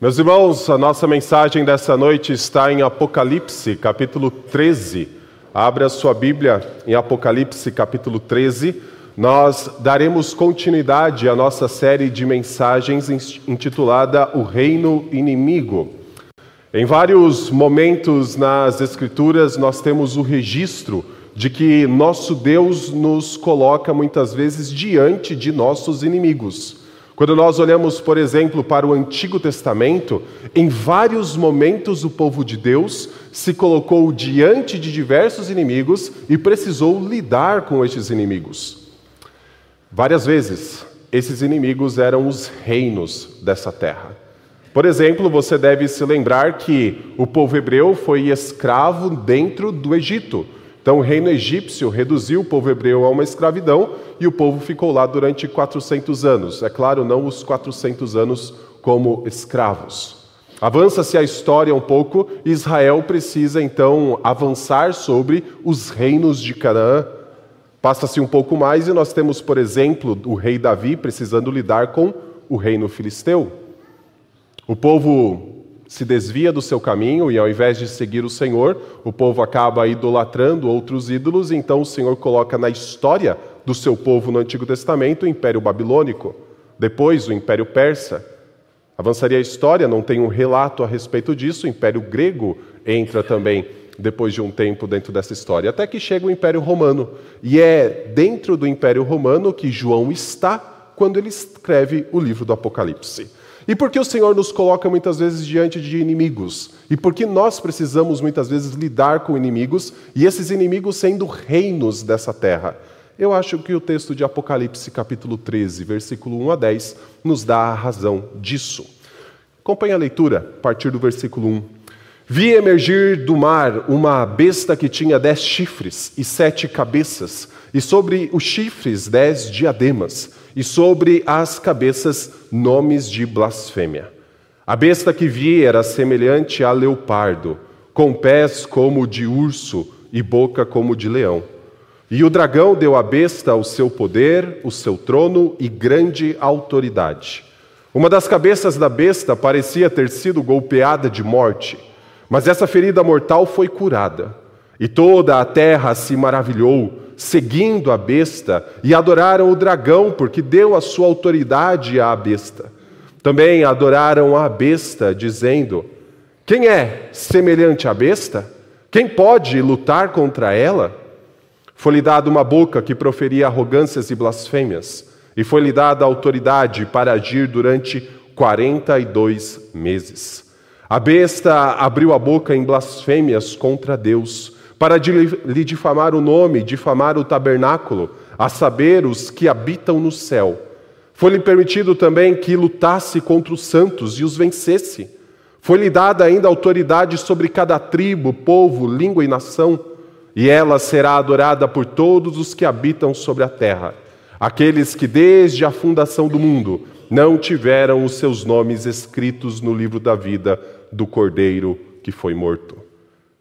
Meus irmãos, a nossa mensagem dessa noite está em Apocalipse, capítulo 13. Abra sua Bíblia em Apocalipse, capítulo 13. Nós daremos continuidade à nossa série de mensagens intitulada O Reino Inimigo. Em vários momentos nas Escrituras, nós temos o registro de que nosso Deus nos coloca muitas vezes diante de nossos inimigos. Quando nós olhamos, por exemplo, para o Antigo Testamento, em vários momentos o povo de Deus se colocou diante de diversos inimigos e precisou lidar com estes inimigos. Várias vezes, esses inimigos eram os reinos dessa terra. Por exemplo, você deve se lembrar que o povo hebreu foi escravo dentro do Egito. Então, o reino egípcio reduziu o povo hebreu a uma escravidão e o povo ficou lá durante 400 anos. É claro, não os 400 anos como escravos. Avança-se a história um pouco, Israel precisa então avançar sobre os reinos de Canaã. Passa-se um pouco mais e nós temos, por exemplo, o rei Davi precisando lidar com o reino filisteu. O povo se desvia do seu caminho e, ao invés de seguir o Senhor, o povo acaba idolatrando outros ídolos, então o Senhor coloca na história do seu povo no Antigo Testamento o Império Babilônico, depois o Império Persa. Avançaria a história, não tem um relato a respeito disso, o Império Grego entra também depois de um tempo dentro dessa história, até que chega o Império Romano. E é dentro do Império Romano que João está quando ele escreve o livro do Apocalipse. E por que o Senhor nos coloca muitas vezes diante de inimigos? E por que nós precisamos muitas vezes lidar com inimigos e esses inimigos sendo reinos dessa terra? Eu acho que o texto de Apocalipse, capítulo 13, versículo 1 a 10, nos dá a razão disso. Acompanhe a leitura a partir do versículo 1. Vi emergir do mar uma besta que tinha dez chifres e sete cabeças, e sobre os chifres dez diademas e sobre as cabeças nomes de blasfêmia. A besta que vi era semelhante a leopardo, com pés como de urso e boca como de leão. E o dragão deu à besta o seu poder, o seu trono e grande autoridade. Uma das cabeças da besta parecia ter sido golpeada de morte, mas essa ferida mortal foi curada. E toda a terra se maravilhou seguindo a besta, e adoraram o dragão, porque deu a sua autoridade à besta. Também adoraram a besta, dizendo: Quem é semelhante à besta? Quem pode lutar contra ela? Foi-lhe dada uma boca que proferia arrogâncias e blasfêmias, e foi-lhe dada autoridade para agir durante quarenta e dois meses. A besta abriu a boca em blasfêmias contra Deus para lhe difamar o nome, difamar o tabernáculo, a saber, os que habitam no céu. Foi-lhe permitido também que lutasse contra os santos e os vencesse. Foi-lhe dada ainda autoridade sobre cada tribo, povo, língua e nação, e ela será adorada por todos os que habitam sobre a terra, aqueles que desde a fundação do mundo não tiveram os seus nomes escritos no livro da vida do Cordeiro que foi morto.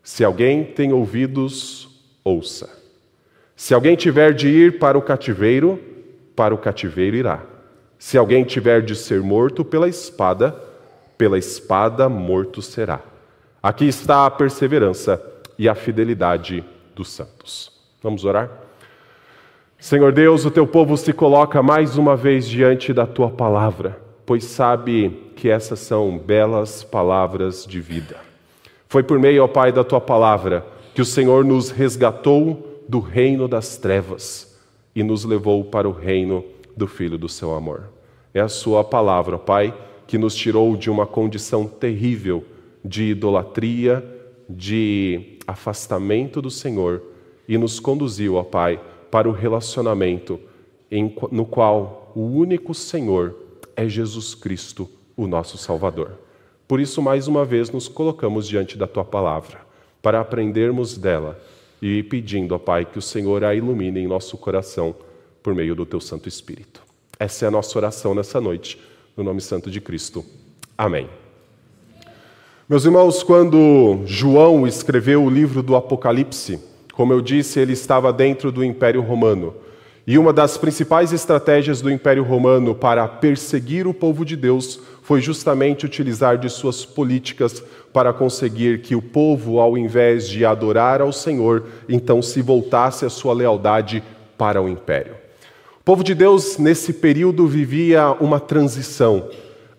Se alguém tem ouvidos, ouça. Se alguém tiver de ir para o cativeiro, para o cativeiro irá. Se alguém tiver de ser morto pela espada, pela espada morto será. Aqui está a perseverança e a fidelidade dos santos. Vamos orar? Senhor Deus, o teu povo se coloca mais uma vez diante da tua palavra, pois sabe que essas são belas palavras de vida. Foi por meio, ó Pai, da tua palavra que o Senhor nos resgatou do reino das trevas e nos levou para o reino do Filho do seu amor. É a sua palavra, ó Pai, que nos tirou de uma condição terrível de idolatria, de afastamento do Senhor e nos conduziu, ó Pai, para o relacionamento em, no qual o único Senhor é Jesus Cristo, o nosso Salvador. Por isso, mais uma vez, nos colocamos diante da tua palavra, para aprendermos dela e pedindo, ó Pai, que o Senhor a ilumine em nosso coração por meio do teu Santo Espírito. Essa é a nossa oração nessa noite, no nome santo de Cristo. Amém. Meus irmãos, quando João escreveu o livro do Apocalipse, como eu disse, ele estava dentro do Império Romano. E uma das principais estratégias do Império Romano para perseguir o povo de Deus foi justamente utilizar de suas políticas para conseguir que o povo, ao invés de adorar ao Senhor, então se voltasse a sua lealdade para o império. O povo de Deus, nesse período, vivia uma transição.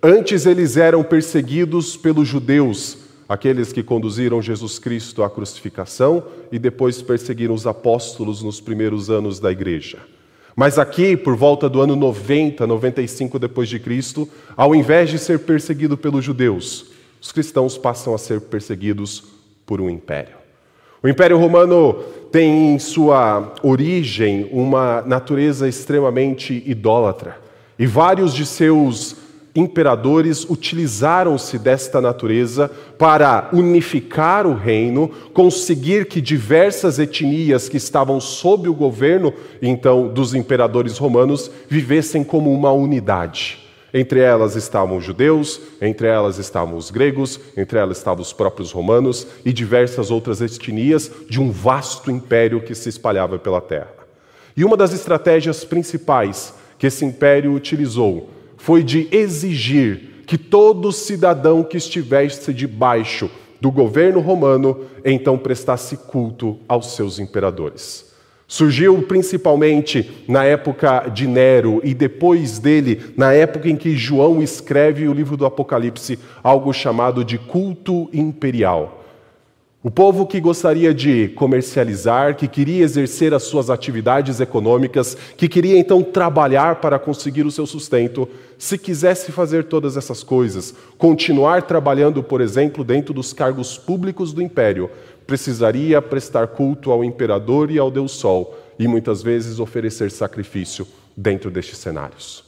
Antes eles eram perseguidos pelos judeus, aqueles que conduziram Jesus Cristo à crucificação e depois perseguiram os apóstolos nos primeiros anos da igreja. Mas aqui, por volta do ano 90, 95 depois de Cristo, ao invés de ser perseguido pelos judeus, os cristãos passam a ser perseguidos por um império. O Império Romano tem em sua origem uma natureza extremamente idólatra, e vários de seus imperadores utilizaram-se desta natureza para unificar o reino, conseguir que diversas etnias que estavam sob o governo então dos imperadores romanos vivessem como uma unidade. Entre elas estavam os judeus, entre elas estavam os gregos, entre elas estavam os próprios romanos e diversas outras etnias de um vasto império que se espalhava pela terra. E uma das estratégias principais que esse império utilizou foi de exigir que todo cidadão que estivesse debaixo do governo romano então prestasse culto aos seus imperadores. Surgiu principalmente na época de Nero e depois dele, na época em que João escreve o livro do Apocalipse, algo chamado de culto imperial. O povo que gostaria de comercializar, que queria exercer as suas atividades econômicas, que queria então trabalhar para conseguir o seu sustento, se quisesse fazer todas essas coisas, continuar trabalhando, por exemplo, dentro dos cargos públicos do império, precisaria prestar culto ao imperador e ao Deus Sol e muitas vezes oferecer sacrifício dentro destes cenários.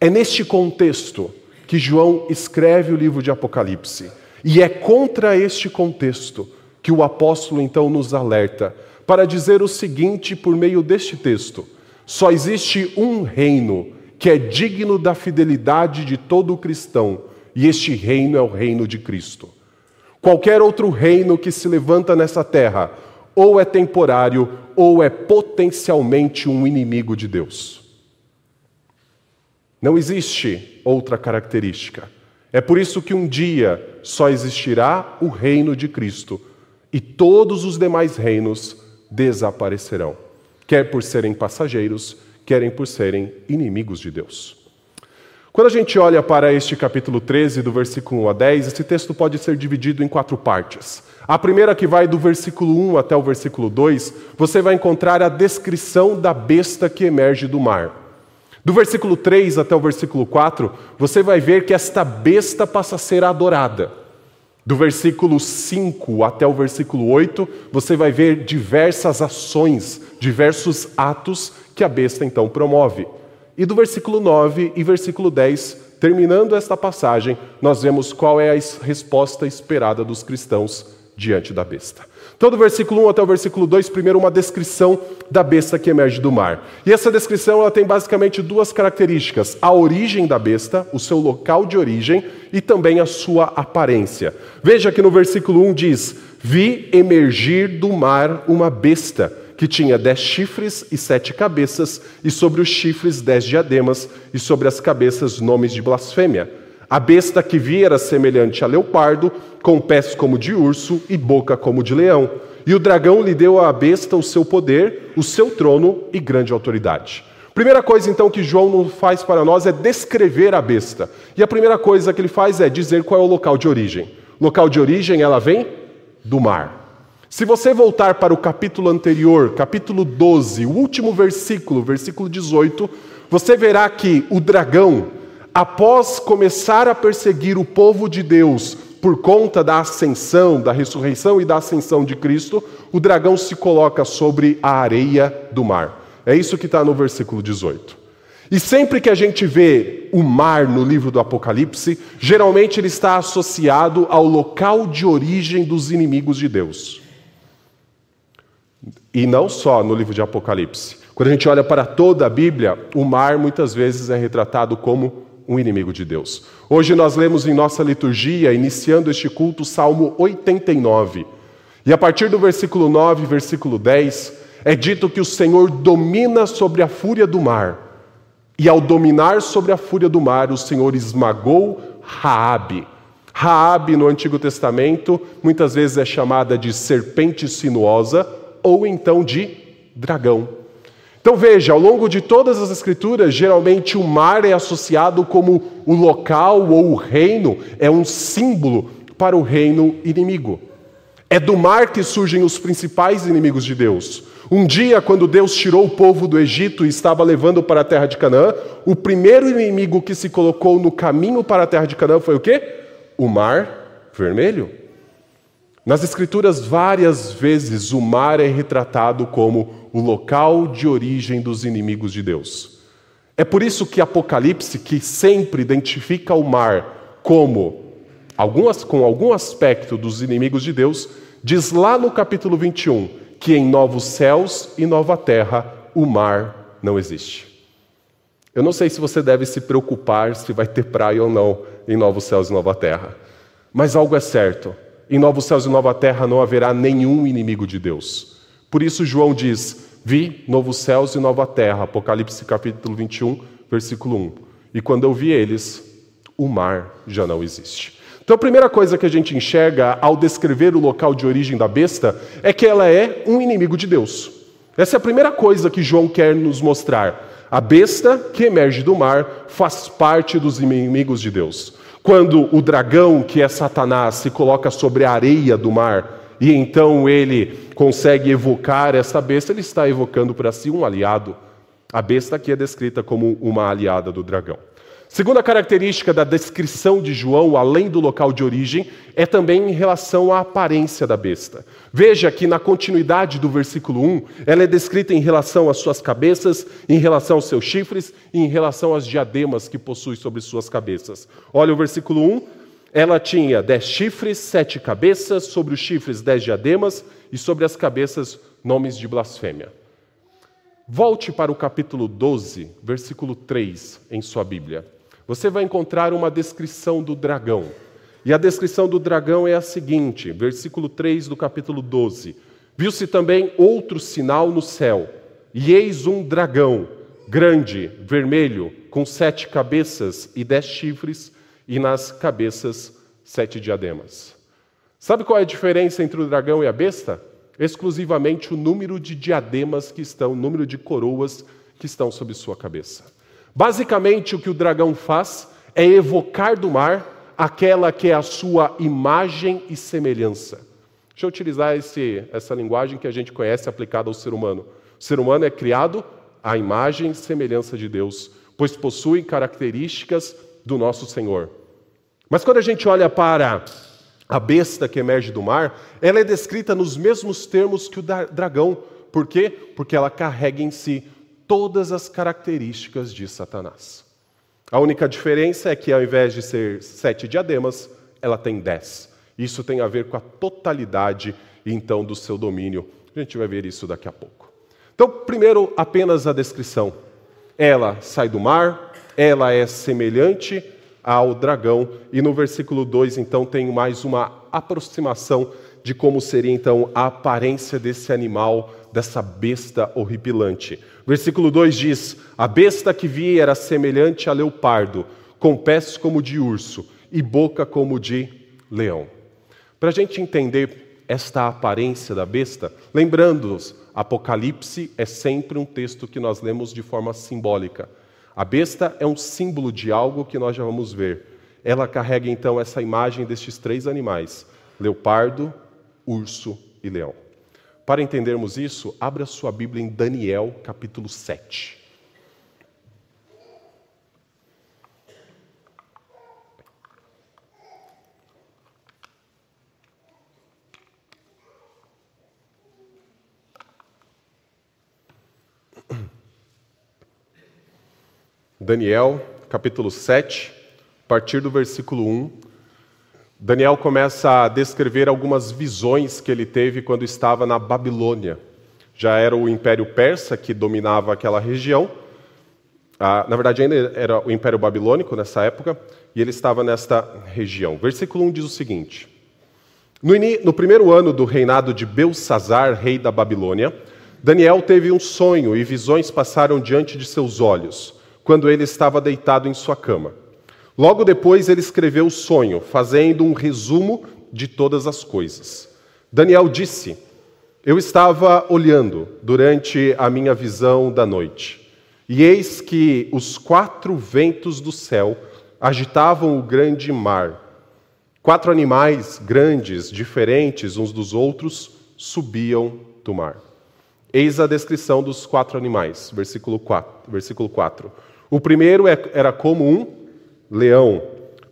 É neste contexto que João escreve o livro de Apocalipse. E é contra este contexto que o apóstolo então nos alerta para dizer o seguinte por meio deste texto: só existe um reino que é digno da fidelidade de todo cristão, e este reino é o reino de Cristo. Qualquer outro reino que se levanta nessa terra, ou é temporário, ou é potencialmente um inimigo de Deus. Não existe outra característica. É por isso que um dia só existirá o reino de Cristo e todos os demais reinos desaparecerão, quer por serem passageiros, querem por serem inimigos de Deus. Quando a gente olha para este capítulo 13, do versículo 1 a 10, esse texto pode ser dividido em quatro partes. A primeira, que vai do versículo 1 até o versículo 2, você vai encontrar a descrição da besta que emerge do mar. Do versículo 3 até o versículo 4, você vai ver que esta besta passa a ser adorada. Do versículo 5 até o versículo 8, você vai ver diversas ações, diversos atos que a besta então promove. E do versículo 9 e versículo 10, terminando esta passagem, nós vemos qual é a resposta esperada dos cristãos diante da besta. Então, do versículo 1 até o versículo 2, primeiro uma descrição da besta que emerge do mar. E essa descrição ela tem basicamente duas características: a origem da besta, o seu local de origem e também a sua aparência. Veja que no versículo 1 diz: Vi emergir do mar uma besta que tinha dez chifres e sete cabeças, e sobre os chifres dez diademas, e sobre as cabeças nomes de blasfêmia. A besta que vi era semelhante a leopardo, com pés como de urso e boca como de leão. E o dragão lhe deu à besta o seu poder, o seu trono e grande autoridade. Primeira coisa então que João faz para nós é descrever a besta. E a primeira coisa que ele faz é dizer qual é o local de origem. Local de origem ela vem do mar. Se você voltar para o capítulo anterior, capítulo 12, o último versículo, versículo 18, você verá que o dragão, após começar a perseguir o povo de Deus por conta da ascensão, da ressurreição e da ascensão de Cristo, o dragão se coloca sobre a areia do mar. É isso que está no versículo 18. E sempre que a gente vê o mar no livro do Apocalipse, geralmente ele está associado ao local de origem dos inimigos de Deus. E não só no livro de Apocalipse. Quando a gente olha para toda a Bíblia, o mar muitas vezes é retratado como um inimigo de Deus. Hoje nós lemos em nossa liturgia, iniciando este culto, Salmo 89. E a partir do versículo 9, versículo 10, é dito que o Senhor domina sobre a fúria do mar. E ao dominar sobre a fúria do mar, o Senhor esmagou, Raabe. Raabe no Antigo Testamento muitas vezes é chamada de serpente sinuosa ou então de dragão. Então veja, ao longo de todas as escrituras, geralmente o mar é associado como o local ou o reino, é um símbolo para o reino inimigo. É do mar que surgem os principais inimigos de Deus. Um dia, quando Deus tirou o povo do Egito e estava levando para a terra de Canaã, o primeiro inimigo que se colocou no caminho para a terra de Canaã foi o quê? O mar vermelho. Nas Escrituras, várias vezes o mar é retratado como o local de origem dos inimigos de Deus. É por isso que Apocalipse, que sempre identifica o mar como algumas, com algum aspecto dos inimigos de Deus, diz lá no capítulo 21 que em novos céus e nova terra o mar não existe. Eu não sei se você deve se preocupar se vai ter praia ou não em novos céus e nova terra, mas algo é certo: em novos céus e nova terra não haverá nenhum inimigo de Deus. Por isso, João diz: Vi novos céus e nova terra, Apocalipse capítulo 21, versículo 1. E quando eu vi eles, o mar já não existe. Então, a primeira coisa que a gente enxerga ao descrever o local de origem da besta é que ela é um inimigo de Deus. Essa é a primeira coisa que João quer nos mostrar. A besta que emerge do mar faz parte dos inimigos de Deus. Quando o dragão, que é Satanás, se coloca sobre a areia do mar e então ele consegue evocar essa besta, ele está evocando para si um aliado. A besta aqui é descrita como uma aliada do dragão. Segunda característica da descrição de João, além do local de origem, é também em relação à aparência da besta. Veja que na continuidade do versículo 1, ela é descrita em relação às suas cabeças, em relação aos seus chifres e em relação às diademas que possui sobre suas cabeças. Olha o versículo 1, ela tinha dez chifres, sete cabeças, sobre os chifres dez diademas e sobre as cabeças nomes de blasfêmia. Volte para o capítulo 12, versículo 3 em sua Bíblia você vai encontrar uma descrição do dragão. E a descrição do dragão é a seguinte, versículo 3 do capítulo 12: Viu-se também outro sinal no céu, e eis um dragão, grande, vermelho, com sete cabeças e dez chifres, e nas cabeças sete diademas. Sabe qual é a diferença entre o dragão e a besta? Exclusivamente o número de diademas que estão, o número de coroas que estão sobre sua cabeça. Basicamente, o que o dragão faz é evocar do mar aquela que é a sua imagem e semelhança. Deixa eu utilizar esse, essa linguagem que a gente conhece aplicada ao ser humano. O ser humano é criado à imagem e semelhança de Deus, pois possui características do nosso Senhor. Mas quando a gente olha para a besta que emerge do mar, ela é descrita nos mesmos termos que o dragão. Por quê? Porque ela carrega em si todas as características de Satanás. A única diferença é que, ao invés de ser sete diademas, ela tem dez. Isso tem a ver com a totalidade, então, do seu domínio. A gente vai ver isso daqui a pouco. Então, primeiro, apenas a descrição. Ela sai do mar, ela é semelhante ao dragão, e no versículo 2, então, tem mais uma aproximação de como seria, então, a aparência desse animal, dessa besta horripilante. Versículo 2 diz: A besta que vi era semelhante a leopardo, com pés como de urso e boca como de leão. Para a gente entender esta aparência da besta, lembrando-nos, Apocalipse é sempre um texto que nós lemos de forma simbólica. A besta é um símbolo de algo que nós já vamos ver. Ela carrega então essa imagem destes três animais: leopardo, urso e leão. Para entendermos isso, abra sua Bíblia em Daniel, capítulo 7. Daniel, capítulo 7, a partir do versículo 1 Daniel começa a descrever algumas visões que ele teve quando estava na Babilônia. Já era o Império Persa que dominava aquela região. Ah, na verdade, ainda era o Império Babilônico nessa época, e ele estava nesta região. Versículo 1 diz o seguinte: no, no primeiro ano do reinado de Belsazar, rei da Babilônia, Daniel teve um sonho e visões passaram diante de seus olhos, quando ele estava deitado em sua cama. Logo depois, ele escreveu o sonho, fazendo um resumo de todas as coisas. Daniel disse: Eu estava olhando durante a minha visão da noite, e eis que os quatro ventos do céu agitavam o grande mar. Quatro animais grandes, diferentes uns dos outros, subiam do mar. Eis a descrição dos quatro animais, versículo 4. Versículo 4. O primeiro é, era como um leão.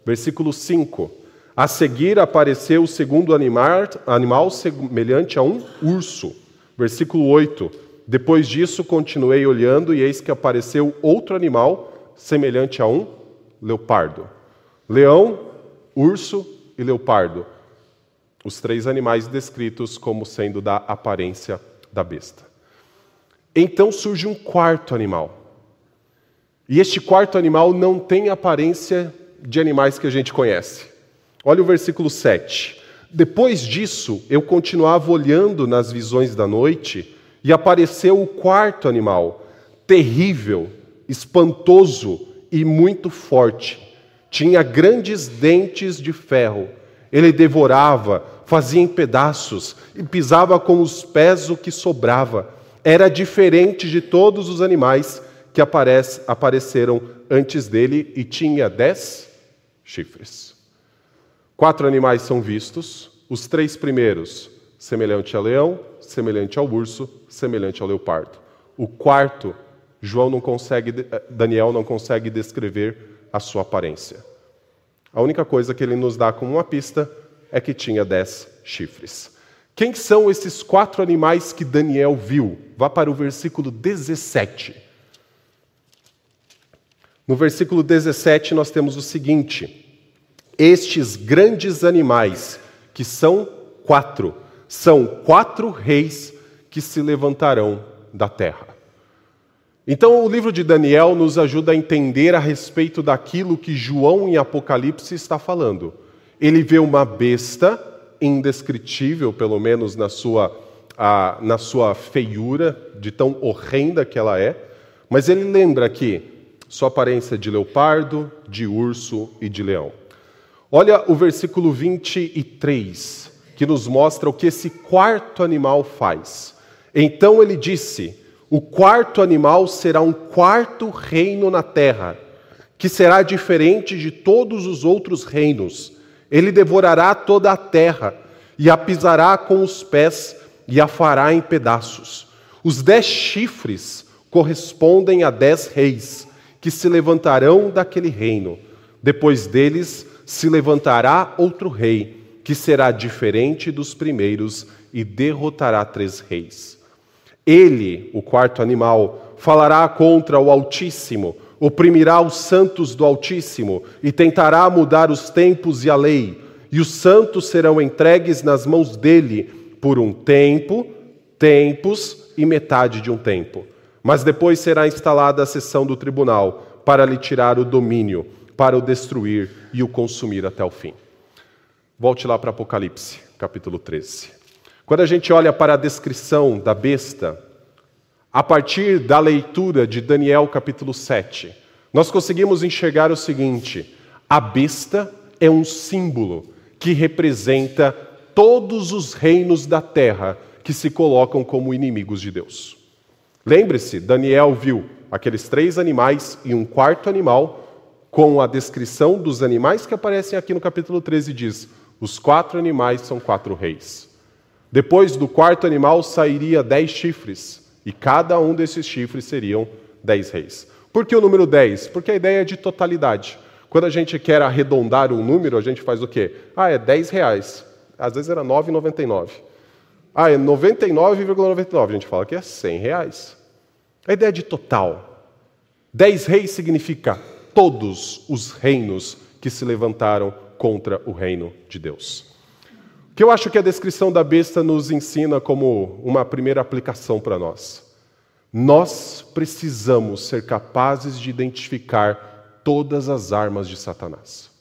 Versículo 5. A seguir apareceu o segundo animal, animal semelhante a um urso. Versículo 8. Depois disso continuei olhando e eis que apareceu outro animal semelhante a um leopardo. Leão, urso e leopardo. Os três animais descritos como sendo da aparência da besta. Então surge um quarto animal. E este quarto animal não tem aparência de animais que a gente conhece. Olha o versículo 7. Depois disso, eu continuava olhando nas visões da noite e apareceu o quarto animal, terrível, espantoso e muito forte. Tinha grandes dentes de ferro. Ele devorava, fazia em pedaços e pisava com os pés o que sobrava. Era diferente de todos os animais que aparece, apareceram antes dele e tinha dez chifres. Quatro animais são vistos, os três primeiros, semelhante a leão, semelhante ao urso, semelhante ao leopardo. O quarto, João não consegue, eh, Daniel não consegue descrever a sua aparência. A única coisa que ele nos dá como uma pista é que tinha dez chifres. Quem são esses quatro animais que Daniel viu? Vá para o versículo 17. No versículo 17, nós temos o seguinte: Estes grandes animais, que são quatro, são quatro reis que se levantarão da terra. Então, o livro de Daniel nos ajuda a entender a respeito daquilo que João em Apocalipse está falando. Ele vê uma besta indescritível, pelo menos na sua, a, na sua feiura, de tão horrenda que ela é, mas ele lembra que sua aparência de leopardo, de urso e de leão. Olha o versículo 23, que nos mostra o que esse quarto animal faz. Então ele disse: O quarto animal será um quarto reino na terra, que será diferente de todos os outros reinos. Ele devorará toda a terra e a pisará com os pés e a fará em pedaços. Os dez chifres correspondem a dez reis que se levantarão daquele reino. Depois deles se levantará outro rei, que será diferente dos primeiros e derrotará três reis. Ele, o quarto animal, falará contra o Altíssimo, oprimirá os santos do Altíssimo e tentará mudar os tempos e a lei. E os santos serão entregues nas mãos dele por um tempo, tempos e metade de um tempo mas depois será instalada a sessão do tribunal para lhe tirar o domínio, para o destruir e o consumir até o fim. Volte lá para Apocalipse, capítulo 13. Quando a gente olha para a descrição da besta, a partir da leitura de Daniel capítulo 7, nós conseguimos enxergar o seguinte: a besta é um símbolo que representa todos os reinos da terra que se colocam como inimigos de Deus. Lembre-se, Daniel viu aqueles três animais e um quarto animal, com a descrição dos animais que aparecem aqui no capítulo 13, diz: os quatro animais são quatro reis. Depois do quarto animal sairia dez chifres, e cada um desses chifres seriam dez reis. Por que o número dez? Porque a ideia é de totalidade. Quando a gente quer arredondar um número, a gente faz o quê? Ah, é dez reais. Às vezes era 9,99. Ah, é 99,99. ,99. A gente fala que é 100 reais. A ideia de total. Dez reis significa todos os reinos que se levantaram contra o reino de Deus. O que eu acho que a descrição da besta nos ensina como uma primeira aplicação para nós. Nós precisamos ser capazes de identificar todas as armas de Satanás.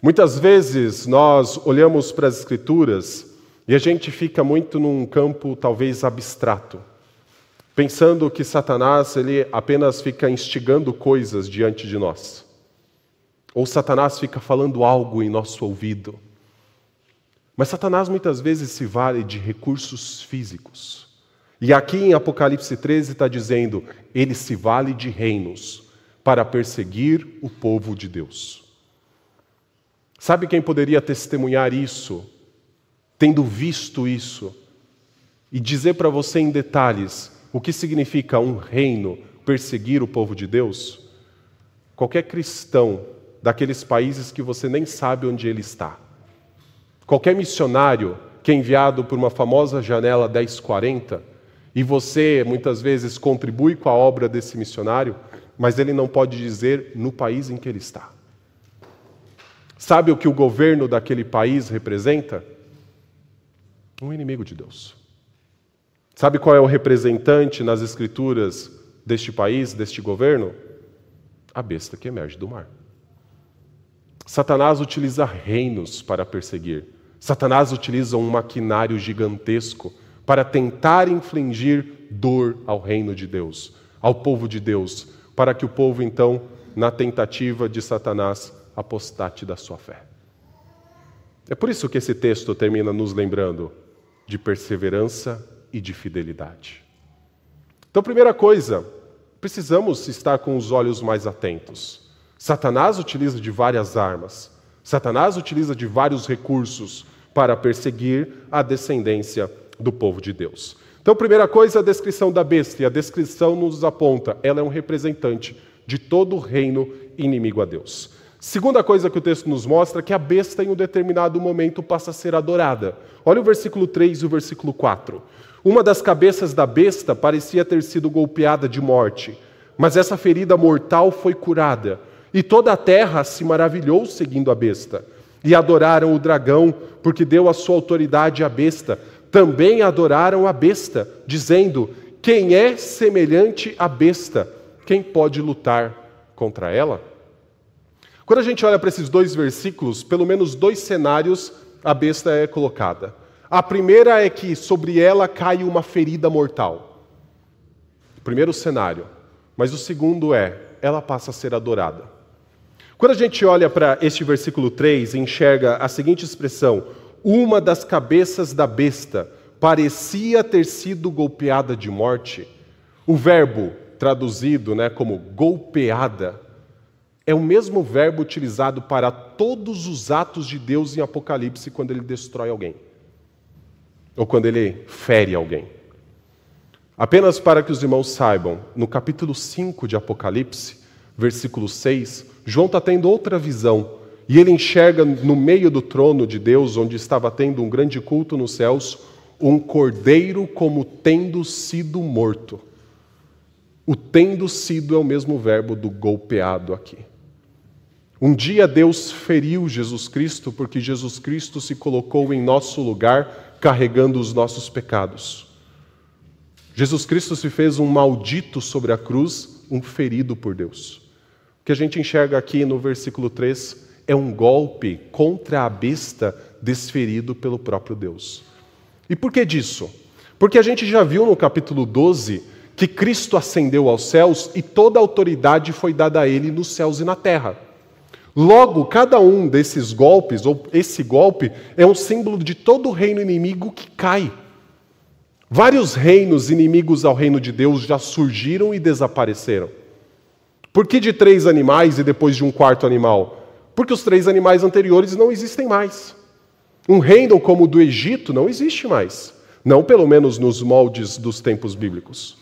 Muitas vezes nós olhamos para as Escrituras e a gente fica muito num campo talvez abstrato. pensando que Satanás ele apenas fica instigando coisas diante de nós. Ou Satanás fica falando algo em nosso ouvido. Mas Satanás muitas vezes se vale de recursos físicos. E aqui em Apocalipse 13 está dizendo: ele se vale de reinos para perseguir o povo de Deus. Sabe quem poderia testemunhar isso, tendo visto isso, e dizer para você em detalhes o que significa um reino perseguir o povo de Deus? Qualquer cristão daqueles países que você nem sabe onde ele está. Qualquer missionário que é enviado por uma famosa janela 1040 e você muitas vezes contribui com a obra desse missionário, mas ele não pode dizer no país em que ele está. Sabe o que o governo daquele país representa? Um inimigo de Deus. Sabe qual é o representante nas escrituras deste país, deste governo? A besta que emerge do mar. Satanás utiliza reinos para perseguir. Satanás utiliza um maquinário gigantesco para tentar infligir dor ao reino de Deus, ao povo de Deus, para que o povo, então, na tentativa de Satanás, apostate da sua fé. É por isso que esse texto termina nos lembrando de perseverança e de fidelidade. Então, primeira coisa, precisamos estar com os olhos mais atentos. Satanás utiliza de várias armas, Satanás utiliza de vários recursos para perseguir a descendência do povo de Deus. Então, primeira coisa, a descrição da besta, e a descrição nos aponta, ela é um representante de todo o reino inimigo a Deus. Segunda coisa que o texto nos mostra é que a besta, em um determinado momento, passa a ser adorada. Olha o versículo 3 e o versículo 4. Uma das cabeças da besta parecia ter sido golpeada de morte, mas essa ferida mortal foi curada, e toda a terra se maravilhou seguindo a besta. E adoraram o dragão, porque deu a sua autoridade à besta. Também adoraram a besta, dizendo: Quem é semelhante à besta? Quem pode lutar contra ela? Quando a gente olha para esses dois versículos, pelo menos dois cenários a besta é colocada. A primeira é que sobre ela cai uma ferida mortal. Primeiro cenário. Mas o segundo é, ela passa a ser adorada. Quando a gente olha para este versículo 3 e enxerga a seguinte expressão: uma das cabeças da besta parecia ter sido golpeada de morte, o verbo traduzido né, como golpeada é o mesmo verbo utilizado para todos os atos de Deus em Apocalipse quando ele destrói alguém ou quando ele fere alguém. Apenas para que os irmãos saibam, no capítulo 5 de Apocalipse, versículo 6, João está tendo outra visão e ele enxerga no meio do trono de Deus, onde estava tendo um grande culto nos céus, um cordeiro como tendo sido morto. O tendo sido é o mesmo verbo do golpeado aqui. Um dia Deus feriu Jesus Cristo porque Jesus Cristo se colocou em nosso lugar carregando os nossos pecados. Jesus Cristo se fez um maldito sobre a cruz, um ferido por Deus. O que a gente enxerga aqui no versículo 3 é um golpe contra a besta desferido pelo próprio Deus. E por que disso? Porque a gente já viu no capítulo 12 que Cristo ascendeu aos céus e toda a autoridade foi dada a ele nos céus e na terra. Logo, cada um desses golpes, ou esse golpe, é um símbolo de todo o reino inimigo que cai. Vários reinos inimigos ao reino de Deus já surgiram e desapareceram. Por que de três animais e depois de um quarto animal? Porque os três animais anteriores não existem mais. Um reino como o do Egito não existe mais. Não, pelo menos, nos moldes dos tempos bíblicos.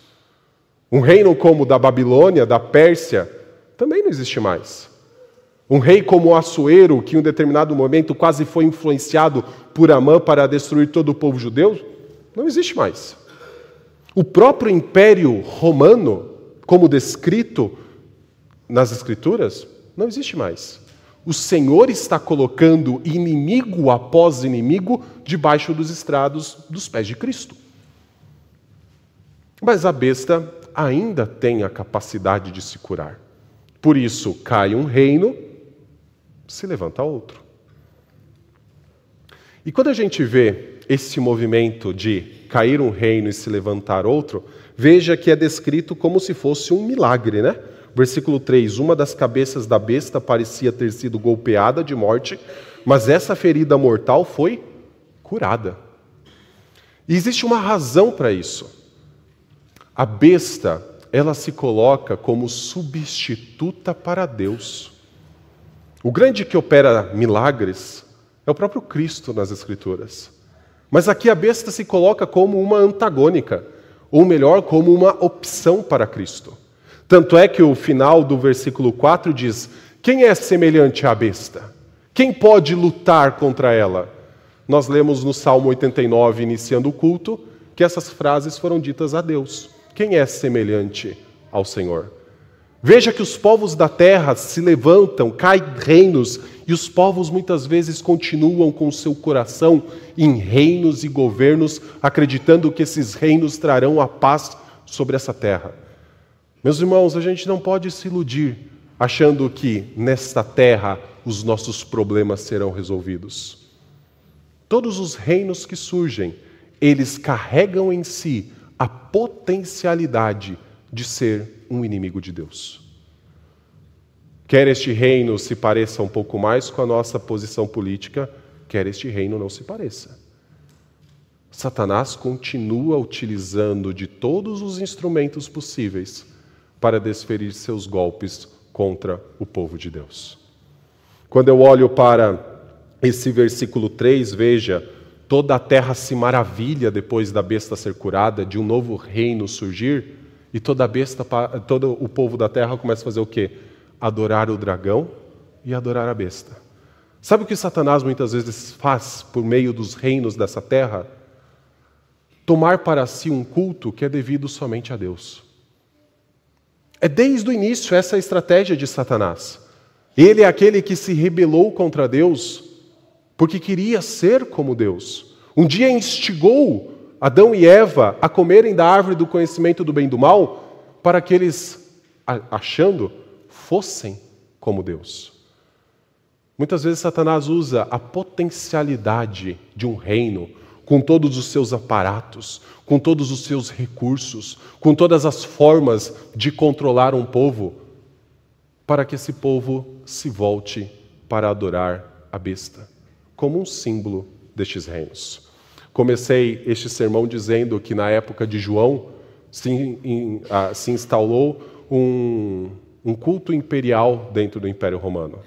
Um reino como o da Babilônia, da Pérsia, também não existe mais. Um rei como Assuero, que em um determinado momento quase foi influenciado por Amã para destruir todo o povo judeu, não existe mais. O próprio império romano, como descrito nas Escrituras, não existe mais. O Senhor está colocando inimigo após inimigo debaixo dos estrados dos pés de Cristo. Mas a besta ainda tem a capacidade de se curar. Por isso, cai um reino se levanta outro. E quando a gente vê esse movimento de cair um reino e se levantar outro, veja que é descrito como se fosse um milagre, né? Versículo 3: Uma das cabeças da besta parecia ter sido golpeada de morte, mas essa ferida mortal foi curada. E existe uma razão para isso. A besta, ela se coloca como substituta para Deus. O grande que opera milagres é o próprio Cristo nas Escrituras. Mas aqui a besta se coloca como uma antagônica, ou melhor, como uma opção para Cristo. Tanto é que o final do versículo 4 diz: Quem é semelhante à besta? Quem pode lutar contra ela? Nós lemos no Salmo 89, iniciando o culto, que essas frases foram ditas a Deus. Quem é semelhante ao Senhor? Veja que os povos da terra se levantam, caem reinos, e os povos muitas vezes continuam com seu coração em reinos e governos, acreditando que esses reinos trarão a paz sobre essa terra. Meus irmãos, a gente não pode se iludir achando que nesta terra os nossos problemas serão resolvidos. Todos os reinos que surgem, eles carregam em si a potencialidade de ser um inimigo de Deus. Quer este reino se pareça um pouco mais com a nossa posição política, quer este reino não se pareça. Satanás continua utilizando de todos os instrumentos possíveis para desferir seus golpes contra o povo de Deus. Quando eu olho para esse versículo 3, veja, toda a terra se maravilha depois da besta ser curada, de um novo reino surgir, e toda besta, todo o povo da terra começa a fazer o quê? Adorar o dragão e adorar a besta. Sabe o que Satanás muitas vezes faz por meio dos reinos dessa terra? Tomar para si um culto que é devido somente a Deus. É desde o início essa a estratégia de Satanás. Ele é aquele que se rebelou contra Deus porque queria ser como Deus. Um dia instigou Adão e Eva a comerem da árvore do conhecimento do bem e do mal para que eles, achando, fossem como Deus. Muitas vezes Satanás usa a potencialidade de um reino com todos os seus aparatos, com todos os seus recursos, com todas as formas de controlar um povo, para que esse povo se volte para adorar a besta, como um símbolo destes reinos. Comecei este sermão dizendo que na época de João se, in, se instalou um, um culto imperial dentro do Império Romano.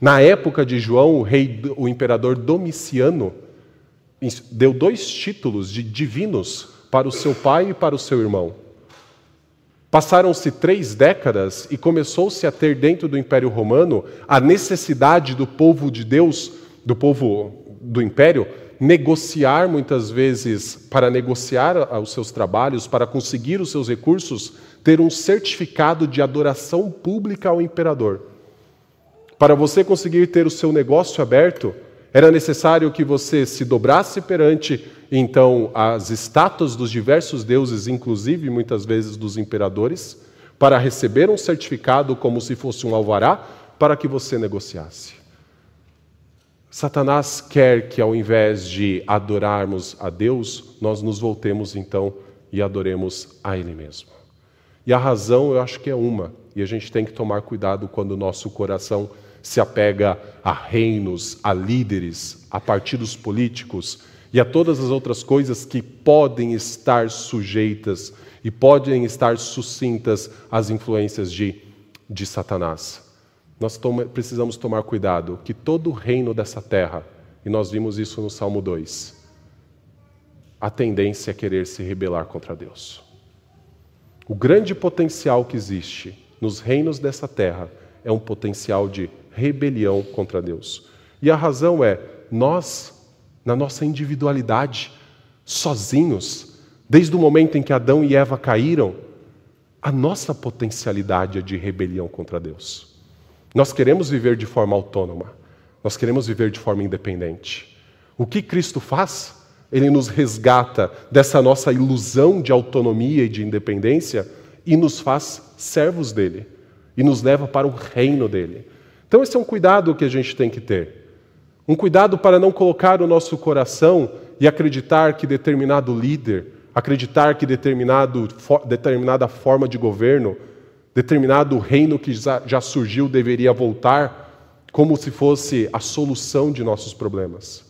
Na época de João, o rei, o imperador Domiciano, deu dois títulos de divinos para o seu pai e para o seu irmão. Passaram-se três décadas e começou-se a ter dentro do Império Romano a necessidade do povo de Deus, do povo do Império, negociar muitas vezes, para negociar os seus trabalhos, para conseguir os seus recursos, ter um certificado de adoração pública ao imperador. Para você conseguir ter o seu negócio aberto, era necessário que você se dobrasse perante então as estátuas dos diversos deuses, inclusive muitas vezes dos imperadores, para receber um certificado como se fosse um alvará, para que você negociasse. Satanás quer que ao invés de adorarmos a Deus, nós nos voltemos então e adoremos a Ele mesmo. E a razão eu acho que é uma, e a gente tem que tomar cuidado quando o nosso coração se apega a reinos, a líderes, a partidos políticos e a todas as outras coisas que podem estar sujeitas e podem estar sucintas às influências de, de Satanás. Nós toma, precisamos tomar cuidado que todo o reino dessa terra, e nós vimos isso no Salmo 2, a tendência é querer se rebelar contra Deus. O grande potencial que existe nos reinos dessa terra é um potencial de rebelião contra Deus. E a razão é, nós, na nossa individualidade, sozinhos, desde o momento em que Adão e Eva caíram, a nossa potencialidade é de rebelião contra Deus. Nós queremos viver de forma autônoma, nós queremos viver de forma independente. O que Cristo faz? Ele nos resgata dessa nossa ilusão de autonomia e de independência e nos faz servos dele, e nos leva para o reino dele. Então, esse é um cuidado que a gente tem que ter. Um cuidado para não colocar o nosso coração e acreditar que determinado líder, acreditar que determinado, determinada forma de governo, determinado reino que já surgiu deveria voltar, como se fosse a solução de nossos problemas.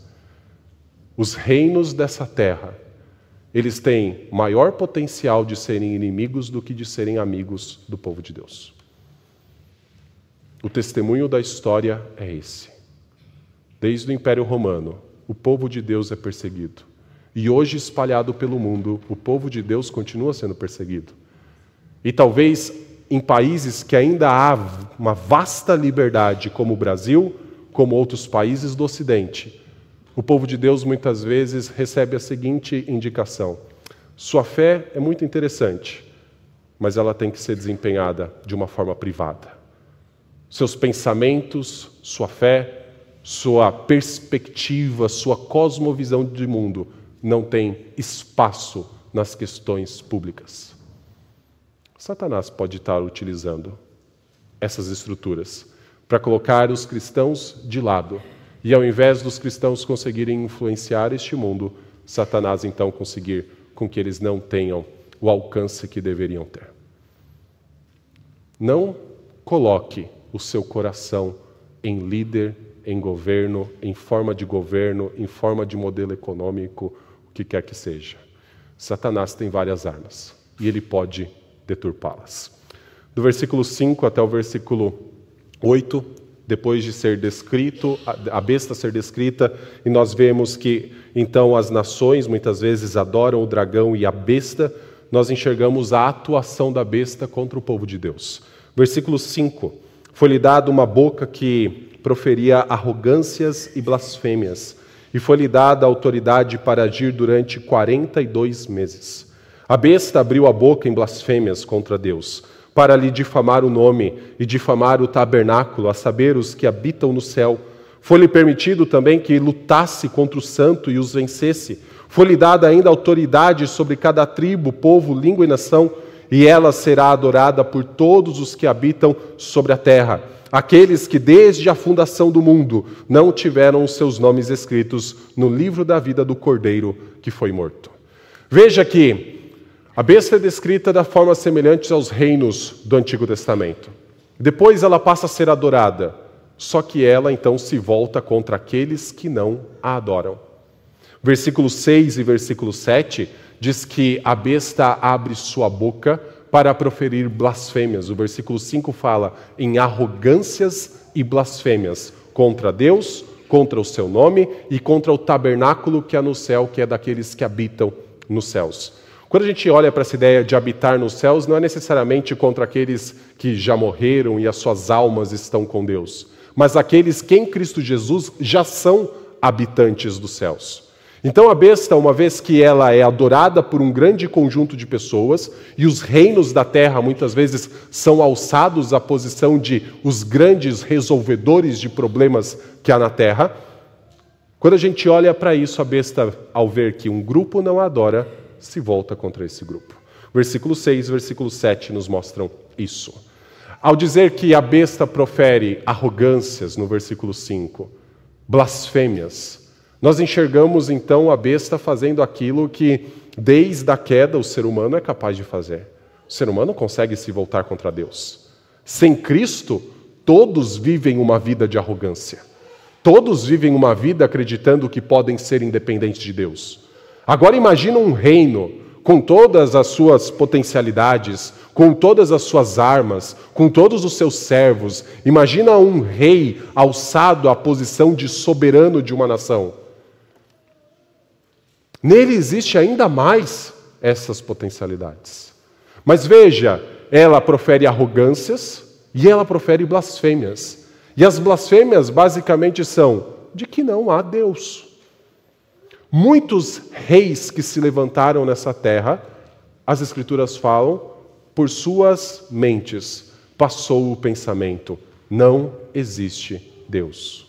Os reinos dessa terra, eles têm maior potencial de serem inimigos do que de serem amigos do povo de Deus. O testemunho da história é esse. Desde o Império Romano, o povo de Deus é perseguido. E hoje, espalhado pelo mundo, o povo de Deus continua sendo perseguido. E talvez em países que ainda há uma vasta liberdade, como o Brasil, como outros países do Ocidente, o povo de Deus muitas vezes recebe a seguinte indicação: sua fé é muito interessante, mas ela tem que ser desempenhada de uma forma privada seus pensamentos, sua fé, sua perspectiva, sua cosmovisão de mundo não tem espaço nas questões públicas. Satanás pode estar utilizando essas estruturas para colocar os cristãos de lado. E ao invés dos cristãos conseguirem influenciar este mundo, Satanás então conseguir com que eles não tenham o alcance que deveriam ter. Não coloque o seu coração em líder, em governo, em forma de governo, em forma de modelo econômico, o que quer que seja. Satanás tem várias armas e ele pode deturpá-las. Do versículo 5 até o versículo 8, depois de ser descrito, a besta ser descrita, e nós vemos que então as nações muitas vezes adoram o dragão e a besta, nós enxergamos a atuação da besta contra o povo de Deus. Versículo 5 foi-lhe dada uma boca que proferia arrogâncias e blasfêmias, e foi-lhe dada autoridade para agir durante quarenta e dois meses. A besta abriu a boca em blasfêmias contra Deus, para lhe difamar o nome e difamar o tabernáculo, a saber, os que habitam no céu. Foi-lhe permitido também que lutasse contra o santo e os vencesse. Foi-lhe dada ainda autoridade sobre cada tribo, povo, língua e nação e ela será adorada por todos os que habitam sobre a terra, aqueles que desde a fundação do mundo não tiveram os seus nomes escritos no livro da vida do Cordeiro que foi morto. Veja que a besta é descrita da forma semelhante aos reinos do Antigo Testamento. Depois ela passa a ser adorada, só que ela então se volta contra aqueles que não a adoram. Versículo 6 e versículo 7 diz que a besta abre sua boca para proferir blasfêmias. O versículo 5 fala em arrogâncias e blasfêmias contra Deus, contra o seu nome e contra o tabernáculo que há no céu, que é daqueles que habitam nos céus. Quando a gente olha para essa ideia de habitar nos céus, não é necessariamente contra aqueles que já morreram e as suas almas estão com Deus, mas aqueles que em Cristo Jesus já são habitantes dos céus. Então a besta, uma vez que ela é adorada por um grande conjunto de pessoas, e os reinos da terra muitas vezes são alçados à posição de os grandes resolvedores de problemas que há na terra, quando a gente olha para isso, a besta, ao ver que um grupo não adora, se volta contra esse grupo. Versículo 6 e versículo 7 nos mostram isso. Ao dizer que a besta profere arrogâncias, no versículo 5, blasfêmias, nós enxergamos então a besta fazendo aquilo que, desde a queda, o ser humano é capaz de fazer. O ser humano consegue se voltar contra Deus. Sem Cristo, todos vivem uma vida de arrogância. Todos vivem uma vida acreditando que podem ser independentes de Deus. Agora imagina um reino com todas as suas potencialidades, com todas as suas armas, com todos os seus servos. Imagina um rei alçado à posição de soberano de uma nação. Nele existe ainda mais essas potencialidades. Mas veja, ela profere arrogâncias e ela profere blasfêmias. E as blasfêmias basicamente são de que não há Deus. Muitos reis que se levantaram nessa terra, as Escrituras falam, por suas mentes passou o pensamento: não existe Deus.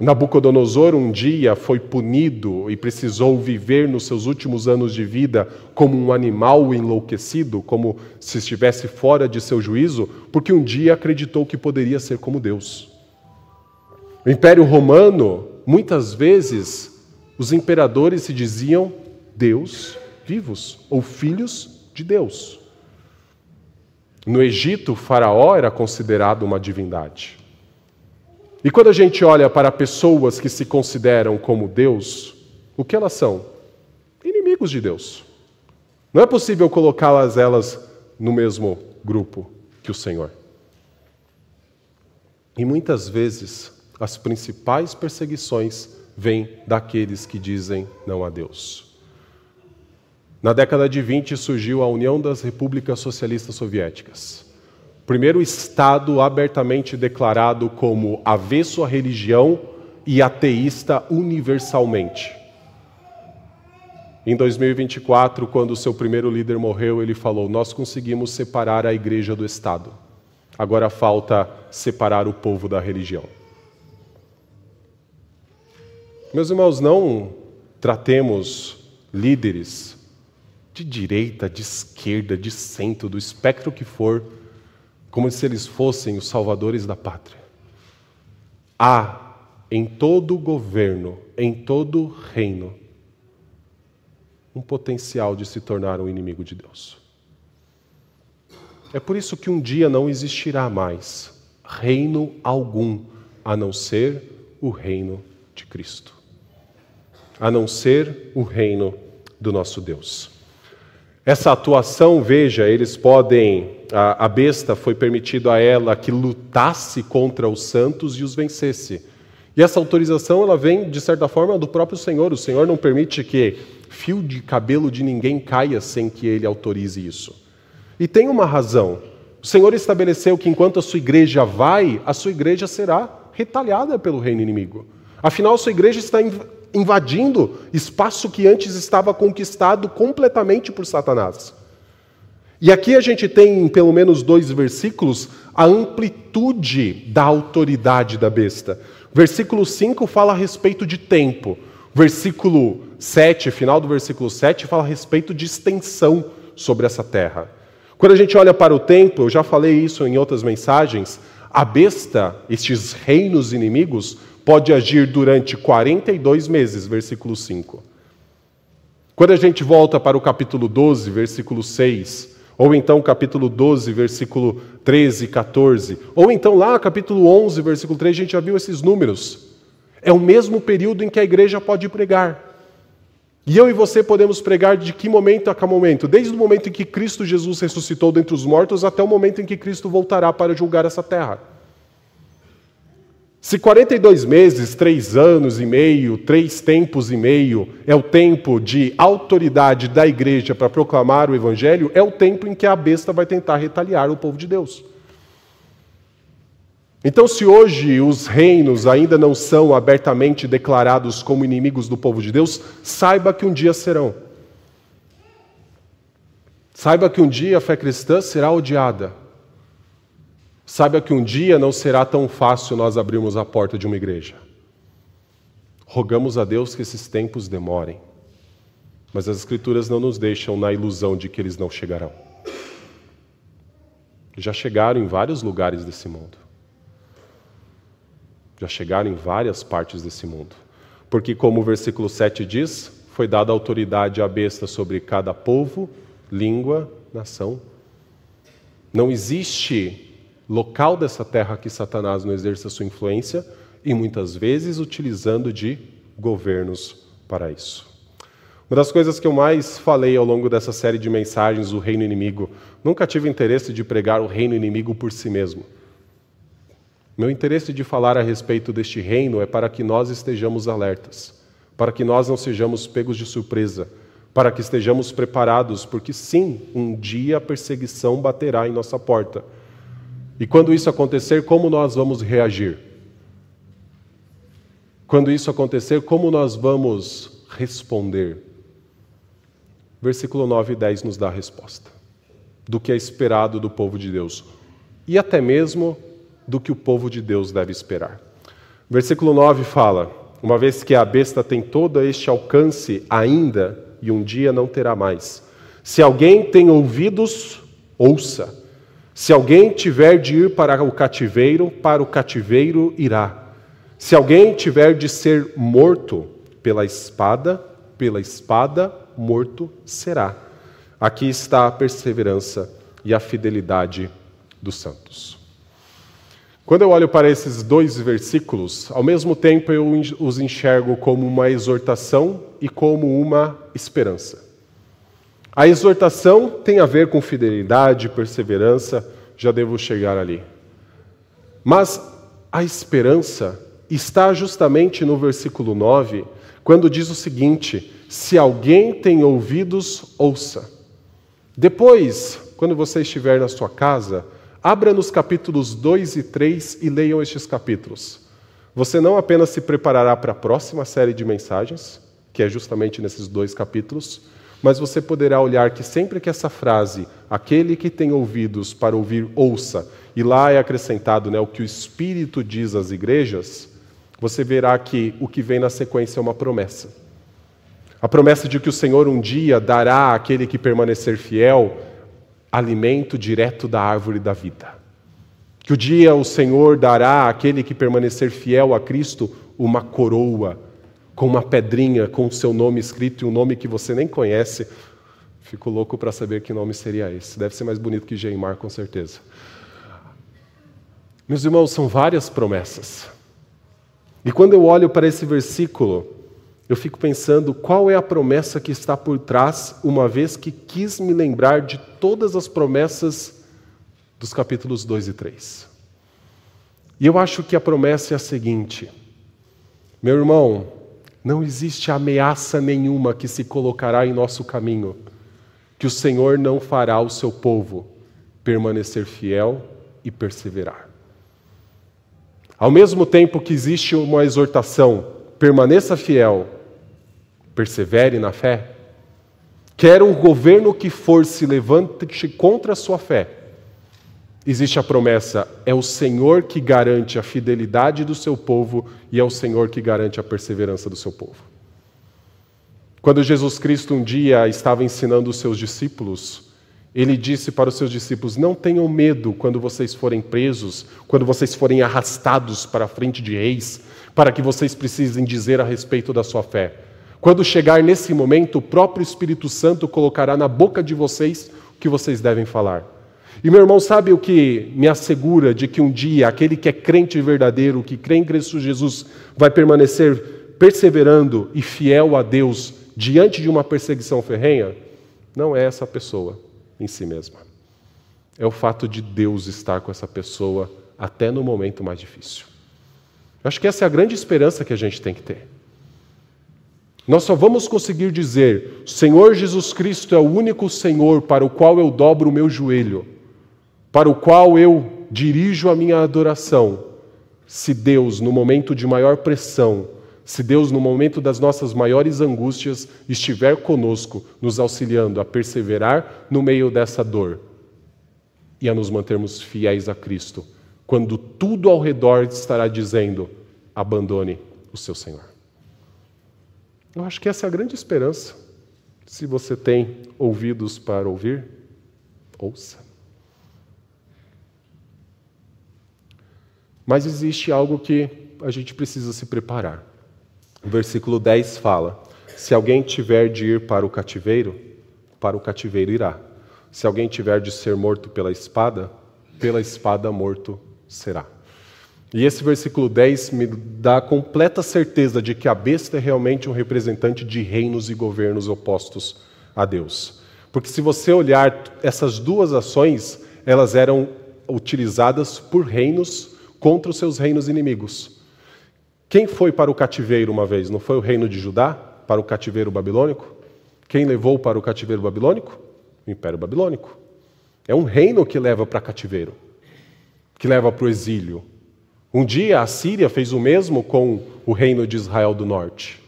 Nabucodonosor um dia foi punido e precisou viver nos seus últimos anos de vida como um animal enlouquecido, como se estivesse fora de seu juízo, porque um dia acreditou que poderia ser como Deus. O Império Romano muitas vezes os imperadores se diziam Deus vivos, ou filhos de Deus. No Egito, Faraó era considerado uma divindade. E quando a gente olha para pessoas que se consideram como Deus, o que elas são? Inimigos de Deus. Não é possível colocá-las elas no mesmo grupo que o Senhor. E muitas vezes as principais perseguições vêm daqueles que dizem não a Deus. Na década de 20 surgiu a União das Repúblicas Socialistas Soviéticas. Primeiro Estado abertamente declarado como avesso à religião e ateísta universalmente. Em 2024, quando seu primeiro líder morreu, ele falou: Nós conseguimos separar a igreja do Estado. Agora falta separar o povo da religião. Meus irmãos, não tratemos líderes de direita, de esquerda, de centro, do espectro que for, como se eles fossem os salvadores da pátria. Há em todo governo, em todo reino, um potencial de se tornar um inimigo de Deus. É por isso que um dia não existirá mais reino algum a não ser o reino de Cristo a não ser o reino do nosso Deus. Essa atuação, veja, eles podem, a, a besta foi permitido a ela que lutasse contra os santos e os vencesse. E essa autorização, ela vem, de certa forma, do próprio Senhor. O Senhor não permite que fio de cabelo de ninguém caia sem que ele autorize isso. E tem uma razão. O Senhor estabeleceu que enquanto a sua igreja vai, a sua igreja será retalhada pelo reino inimigo. Afinal, a sua igreja está invadindo espaço que antes estava conquistado completamente por Satanás. E aqui a gente tem, em pelo menos dois versículos, a amplitude da autoridade da besta. Versículo 5 fala a respeito de tempo. Versículo 7, final do versículo 7, fala a respeito de extensão sobre essa terra. Quando a gente olha para o tempo, eu já falei isso em outras mensagens, a besta, estes reinos inimigos, pode agir durante 42 meses, versículo 5. Quando a gente volta para o capítulo 12, versículo 6, ou então capítulo 12, versículo 13 e 14, ou então lá capítulo 11, versículo 3, a gente já viu esses números. É o mesmo período em que a igreja pode pregar. E eu e você podemos pregar de que momento a que momento? Desde o momento em que Cristo Jesus ressuscitou dentre os mortos até o momento em que Cristo voltará para julgar essa terra. Se 42 meses, três anos e meio, três tempos e meio é o tempo de autoridade da igreja para proclamar o evangelho, é o tempo em que a besta vai tentar retaliar o povo de Deus. Então, se hoje os reinos ainda não são abertamente declarados como inimigos do povo de Deus, saiba que um dia serão. Saiba que um dia a fé cristã será odiada. Saiba que um dia não será tão fácil nós abrirmos a porta de uma igreja. Rogamos a Deus que esses tempos demorem, mas as Escrituras não nos deixam na ilusão de que eles não chegarão. Já chegaram em vários lugares desse mundo. Já chegaram em várias partes desse mundo. Porque, como o versículo 7 diz, foi dada autoridade à besta sobre cada povo, língua, nação. Não existe local dessa terra que Satanás não exerça sua influência e muitas vezes utilizando de governos para isso. Uma das coisas que eu mais falei ao longo dessa série de mensagens, o reino inimigo, nunca tive interesse de pregar o reino inimigo por si mesmo. Meu interesse de falar a respeito deste reino é para que nós estejamos alertas, para que nós não sejamos pegos de surpresa, para que estejamos preparados, porque sim, um dia a perseguição baterá em nossa porta e quando isso acontecer, como nós vamos reagir? Quando isso acontecer, como nós vamos responder? Versículo 9 e 10 nos dá a resposta do que é esperado do povo de Deus e até mesmo do que o povo de Deus deve esperar. Versículo 9 fala: Uma vez que a besta tem todo este alcance ainda e um dia não terá mais. Se alguém tem ouvidos, ouça. Se alguém tiver de ir para o cativeiro, para o cativeiro irá. Se alguém tiver de ser morto, pela espada, pela espada morto será. Aqui está a perseverança e a fidelidade dos santos. Quando eu olho para esses dois versículos, ao mesmo tempo eu os enxergo como uma exortação e como uma esperança. A exortação tem a ver com fidelidade, perseverança, já devo chegar ali. Mas a esperança está justamente no versículo 9, quando diz o seguinte: Se alguém tem ouvidos, ouça. Depois, quando você estiver na sua casa, Abra nos capítulos 2 e 3 e leiam estes capítulos. Você não apenas se preparará para a próxima série de mensagens, que é justamente nesses dois capítulos, mas você poderá olhar que sempre que essa frase, aquele que tem ouvidos para ouvir, ouça, e lá é acrescentado né, o que o Espírito diz às igrejas, você verá que o que vem na sequência é uma promessa. A promessa de que o Senhor um dia dará àquele que permanecer fiel alimento direto da árvore da vida. Que o dia o Senhor dará àquele que permanecer fiel a Cristo uma coroa com uma pedrinha com o seu nome escrito e um nome que você nem conhece. Fico louco para saber que nome seria esse. Deve ser mais bonito que Geimar, com certeza. Meus irmãos, são várias promessas. E quando eu olho para esse versículo, eu fico pensando qual é a promessa que está por trás, uma vez que quis me lembrar de todas as promessas dos capítulos 2 e 3. E eu acho que a promessa é a seguinte: meu irmão, não existe ameaça nenhuma que se colocará em nosso caminho, que o Senhor não fará o seu povo permanecer fiel e perseverar. Ao mesmo tempo que existe uma exortação, permaneça fiel, persevere na fé. Quer o governo que for se levante contra a sua fé. Existe a promessa: é o Senhor que garante a fidelidade do seu povo e é o Senhor que garante a perseverança do seu povo. Quando Jesus Cristo um dia estava ensinando os seus discípulos, ele disse para os seus discípulos: Não tenham medo quando vocês forem presos, quando vocês forem arrastados para a frente de reis, para que vocês precisem dizer a respeito da sua fé. Quando chegar nesse momento, o próprio Espírito Santo colocará na boca de vocês o que vocês devem falar. E meu irmão, sabe o que me assegura de que um dia aquele que é crente verdadeiro, que crê em Cristo Jesus, vai permanecer perseverando e fiel a Deus diante de uma perseguição ferrenha? Não é essa pessoa em si mesma. É o fato de Deus estar com essa pessoa até no momento mais difícil. Eu acho que essa é a grande esperança que a gente tem que ter. Nós só vamos conseguir dizer: Senhor Jesus Cristo é o único Senhor para o qual eu dobro o meu joelho, para o qual eu dirijo a minha adoração, se Deus, no momento de maior pressão, se Deus, no momento das nossas maiores angústias, estiver conosco, nos auxiliando a perseverar no meio dessa dor e a nos mantermos fiéis a Cristo quando tudo ao redor estará dizendo: abandone o seu Senhor. Eu acho que essa é a grande esperança. Se você tem ouvidos para ouvir, ouça. Mas existe algo que a gente precisa se preparar. O versículo 10 fala: Se alguém tiver de ir para o cativeiro, para o cativeiro irá. Se alguém tiver de ser morto pela espada, pela espada morto será. E esse versículo 10 me dá completa certeza de que a besta é realmente um representante de reinos e governos opostos a Deus. Porque se você olhar essas duas ações, elas eram utilizadas por reinos contra os seus reinos inimigos. Quem foi para o cativeiro uma vez? Não foi o reino de Judá para o cativeiro babilônico? Quem levou para o cativeiro babilônico? O Império Babilônico. É um reino que leva para cativeiro que leva para o exílio. Um dia a Síria fez o mesmo com o reino de Israel do Norte.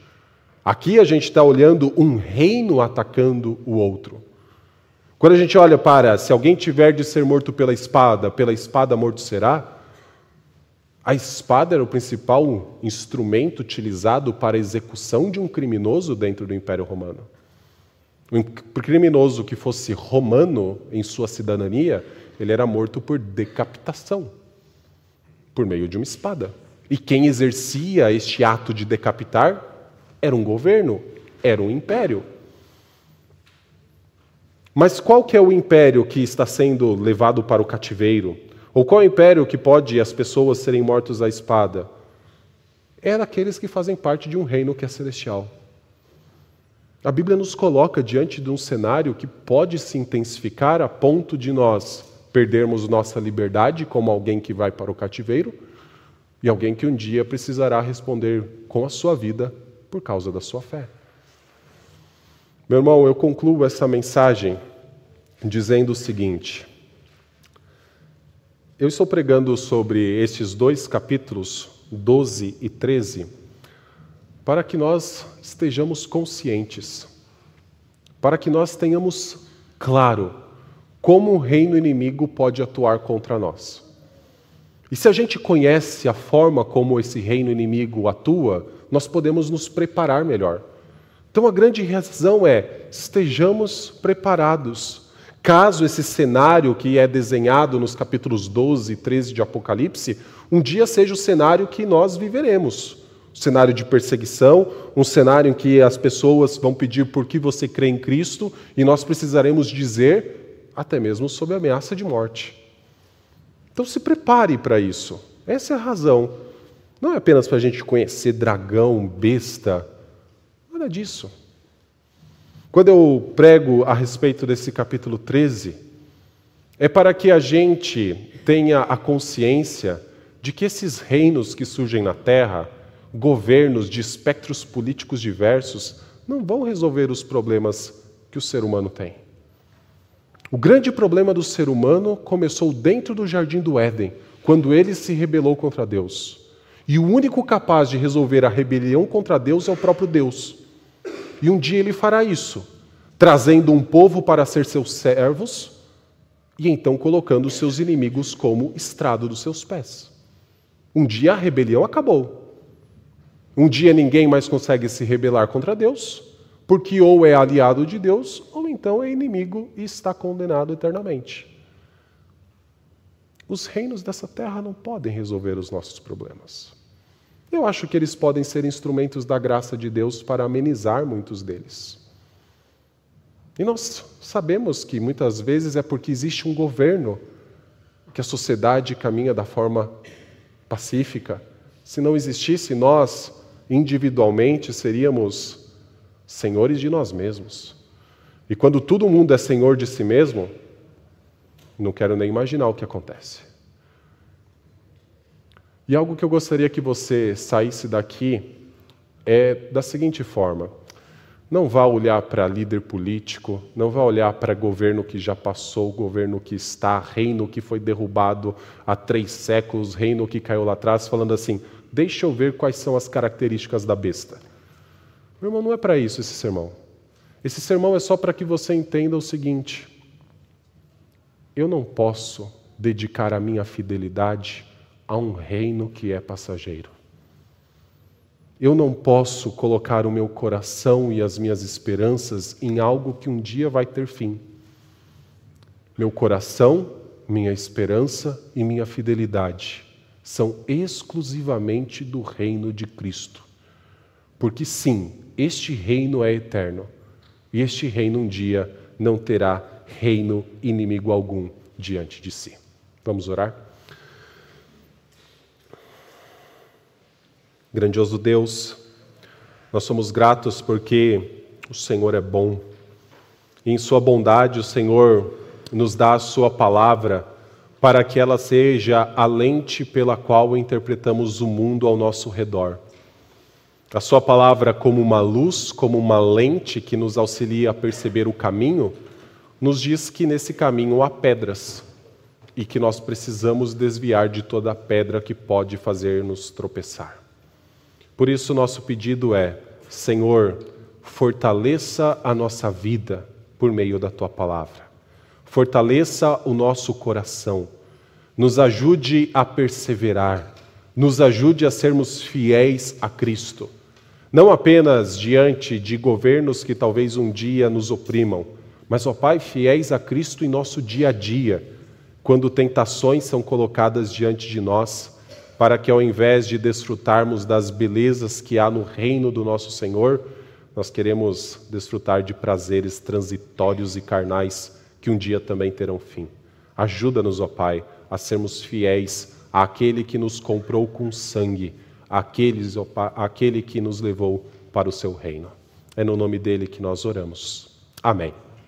Aqui a gente está olhando um reino atacando o outro. Quando a gente olha para se alguém tiver de ser morto pela espada, pela espada morto será, a espada era o principal instrumento utilizado para a execução de um criminoso dentro do Império Romano. Um criminoso que fosse romano em sua cidadania, ele era morto por decapitação, por meio de uma espada. E quem exercia este ato de decapitar? Era um governo, era um império. Mas qual que é o império que está sendo levado para o cativeiro? Ou qual império que pode as pessoas serem mortos à espada? É daqueles que fazem parte de um reino que é celestial. A Bíblia nos coloca diante de um cenário que pode se intensificar a ponto de nós perdermos nossa liberdade como alguém que vai para o cativeiro e alguém que um dia precisará responder com a sua vida por causa da sua fé. Meu irmão, eu concluo essa mensagem dizendo o seguinte: eu estou pregando sobre estes dois capítulos, 12 e 13, para que nós estejamos conscientes, para que nós tenhamos claro como o reino inimigo pode atuar contra nós. E se a gente conhece a forma como esse reino inimigo atua, nós podemos nos preparar melhor. Então a grande razão é: estejamos preparados. Caso esse cenário que é desenhado nos capítulos 12 e 13 de Apocalipse, um dia seja o cenário que nós viveremos. Um cenário de perseguição, um cenário em que as pessoas vão pedir por que você crê em Cristo e nós precisaremos dizer, até mesmo sob ameaça de morte. Então se prepare para isso. Essa é a razão. Não é apenas para a gente conhecer dragão, besta, Nada disso. Quando eu prego a respeito desse capítulo 13, é para que a gente tenha a consciência de que esses reinos que surgem na terra, governos de espectros políticos diversos, não vão resolver os problemas que o ser humano tem. O grande problema do ser humano começou dentro do jardim do Éden, quando ele se rebelou contra Deus. E o único capaz de resolver a rebelião contra Deus é o próprio Deus. E um dia ele fará isso, trazendo um povo para ser seus servos e então colocando seus inimigos como estrado dos seus pés. Um dia a rebelião acabou. Um dia ninguém mais consegue se rebelar contra Deus, porque ou é aliado de Deus, ou então é inimigo e está condenado eternamente. Os reinos dessa terra não podem resolver os nossos problemas. Eu acho que eles podem ser instrumentos da graça de Deus para amenizar muitos deles. E nós sabemos que muitas vezes é porque existe um governo que a sociedade caminha da forma pacífica. Se não existisse, nós individualmente seríamos senhores de nós mesmos. E quando todo mundo é senhor de si mesmo, não quero nem imaginar o que acontece. E algo que eu gostaria que você saísse daqui é da seguinte forma: não vá olhar para líder político, não vá olhar para governo que já passou, governo que está, reino que foi derrubado há três séculos, reino que caiu lá atrás, falando assim: deixa eu ver quais são as características da besta. Meu irmão, não é para isso esse sermão. Esse sermão é só para que você entenda o seguinte: eu não posso dedicar a minha fidelidade a um reino que é passageiro. Eu não posso colocar o meu coração e as minhas esperanças em algo que um dia vai ter fim. Meu coração, minha esperança e minha fidelidade são exclusivamente do reino de Cristo. Porque sim, este reino é eterno e este reino um dia não terá reino inimigo algum diante de si. Vamos orar? Grandioso Deus, nós somos gratos porque o Senhor é bom. E em Sua bondade, o Senhor nos dá a Sua palavra para que ela seja a lente pela qual interpretamos o mundo ao nosso redor. A Sua palavra, como uma luz, como uma lente que nos auxilia a perceber o caminho, nos diz que nesse caminho há pedras e que nós precisamos desviar de toda pedra que pode fazer-nos tropeçar. Por isso, nosso pedido é: Senhor, fortaleça a nossa vida por meio da tua palavra. Fortaleça o nosso coração. Nos ajude a perseverar. Nos ajude a sermos fiéis a Cristo. Não apenas diante de governos que talvez um dia nos oprimam, mas, ó Pai, fiéis a Cristo em nosso dia a dia, quando tentações são colocadas diante de nós para que ao invés de desfrutarmos das belezas que há no reino do nosso Senhor, nós queremos desfrutar de prazeres transitórios e carnais que um dia também terão fim. Ajuda-nos, ó Pai, a sermos fiéis àquele que nos comprou com sangue, àqueles, ó Pai, àquele que nos levou para o seu reino. É no nome dele que nós oramos. Amém.